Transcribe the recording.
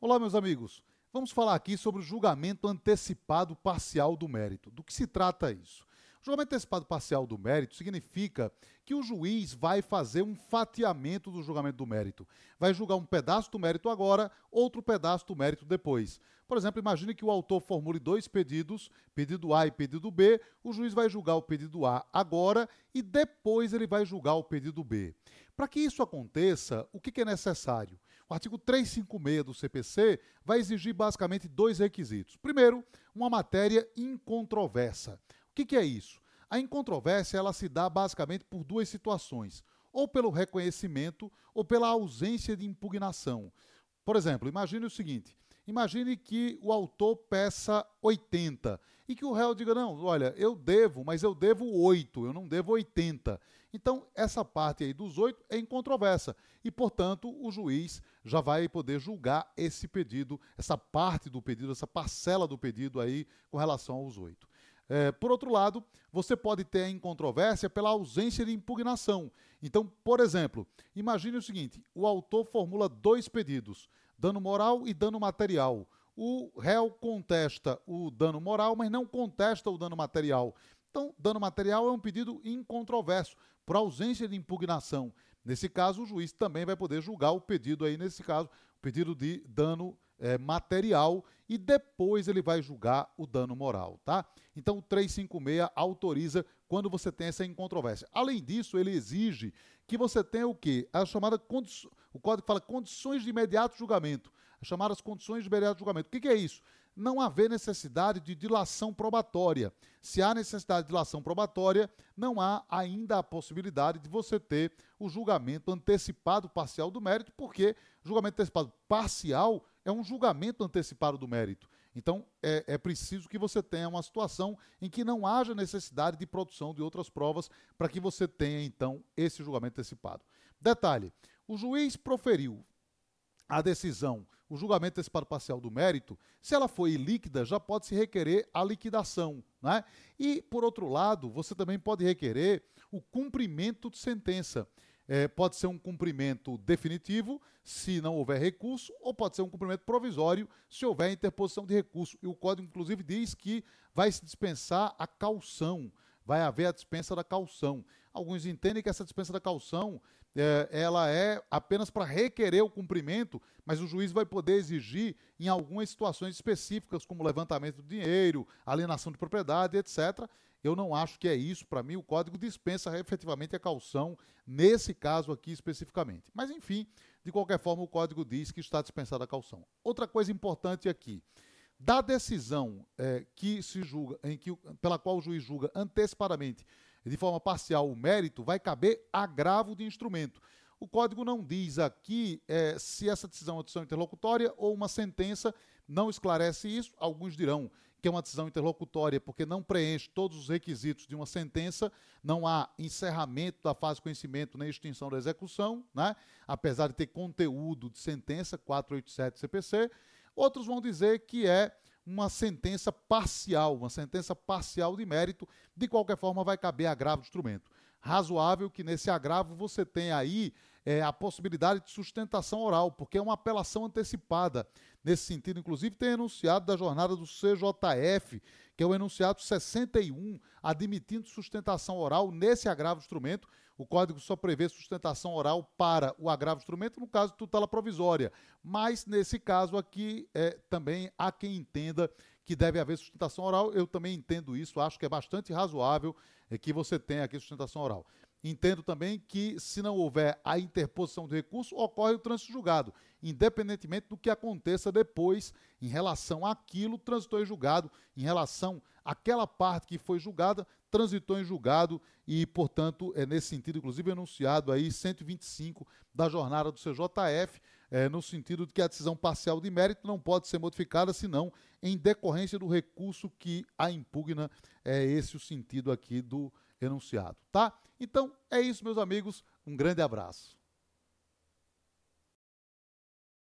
Olá, meus amigos. Vamos falar aqui sobre o julgamento antecipado parcial do mérito. Do que se trata isso? O julgamento antecipado parcial do mérito significa que o juiz vai fazer um fatiamento do julgamento do mérito. Vai julgar um pedaço do mérito agora, outro pedaço do mérito depois. Por exemplo, imagine que o autor formule dois pedidos, pedido A e pedido B. O juiz vai julgar o pedido A agora e depois ele vai julgar o pedido B. Para que isso aconteça, o que é necessário? O artigo 356 do CPC vai exigir basicamente dois requisitos. Primeiro, uma matéria incontroversa. O que, que é isso? A incontrovérsia ela se dá basicamente por duas situações, ou pelo reconhecimento ou pela ausência de impugnação. Por exemplo, imagine o seguinte: imagine que o autor peça 80 e que o réu diga: não, olha, eu devo, mas eu devo 8, eu não devo 80. Então, essa parte aí dos 8 é incontroversa e, portanto, o juiz já vai poder julgar esse pedido, essa parte do pedido, essa parcela do pedido aí com relação aos 8. É, por outro lado, você pode ter a incontrovérsia pela ausência de impugnação. Então, por exemplo, imagine o seguinte: o autor formula dois pedidos, dano moral e dano material o réu contesta o dano moral, mas não contesta o dano material. Então, dano material é um pedido incontroverso, por ausência de impugnação. Nesse caso, o juiz também vai poder julgar o pedido aí, nesse caso, o pedido de dano é, material e depois ele vai julgar o dano moral, tá? Então o 356 autoriza quando você tem essa incontrovérsia. Além disso, ele exige que você tenha o quê? A chamada o código fala condições de imediato julgamento chamadas condições de imediato julgamento. O que, que é isso? Não haver necessidade de dilação probatória. Se há necessidade de dilação probatória, não há ainda a possibilidade de você ter o julgamento antecipado parcial do mérito, porque julgamento antecipado parcial é um julgamento antecipado do mérito. Então, é, é, preciso que você tenha uma situação em que não haja necessidade de produção de outras provas para que você tenha, então, esse julgamento antecipado. Detalhe: o juiz proferiu a decisão, o julgamento antecipado parcial do mérito, se ela for ilíquida, já pode se requerer a liquidação. Né? E, por outro lado, você também pode requerer o cumprimento de sentença. É, pode ser um cumprimento definitivo, se não houver recurso, ou pode ser um cumprimento provisório, se houver interposição de recurso. E o Código, inclusive, diz que vai se dispensar a calção, vai haver a dispensa da calção. Alguns entendem que essa dispensa da calção é, ela é apenas para requerer o cumprimento, mas o juiz vai poder exigir em algumas situações específicas, como levantamento do dinheiro, alienação de propriedade, etc. Eu não acho que é isso. Para mim, o código dispensa efetivamente a calção, nesse caso aqui especificamente. Mas, enfim, de qualquer forma, o código diz que está dispensada a calção. Outra coisa importante aqui. Da decisão é, que se julga, em que, pela qual o juiz julga antecipadamente de forma parcial o mérito, vai caber agravo de instrumento. O código não diz aqui é, se essa decisão é uma decisão interlocutória ou uma sentença, não esclarece isso. Alguns dirão que é uma decisão interlocutória porque não preenche todos os requisitos de uma sentença, não há encerramento da fase de conhecimento nem extinção da execução, né? apesar de ter conteúdo de sentença 487 CPC. Outros vão dizer que é uma sentença parcial, uma sentença parcial de mérito, de qualquer forma vai caber agravo de instrumento. Razoável que nesse agravo você tenha aí é, a possibilidade de sustentação oral, porque é uma apelação antecipada. Nesse sentido, inclusive, tem enunciado da jornada do CJF, que é o enunciado 61, admitindo sustentação oral nesse agravo instrumento. O código só prevê sustentação oral para o agravo instrumento no caso tutela provisória. Mas, nesse caso aqui, é, também há quem entenda que deve haver sustentação oral. Eu também entendo isso, acho que é bastante razoável que você tenha aqui sustentação oral. Entendo também que, se não houver a interposição do recurso, ocorre o trânsito julgado, independentemente do que aconteça depois em relação àquilo transitou em julgado, em relação àquela parte que foi julgada, transitou em julgado e, portanto, é nesse sentido, inclusive, enunciado aí 125 da jornada do CJF, é, no sentido de que a decisão parcial de mérito não pode ser modificada, senão em decorrência do recurso que a impugna. É esse o sentido aqui do enunciado, tá? Então, é isso, meus amigos. Um grande abraço.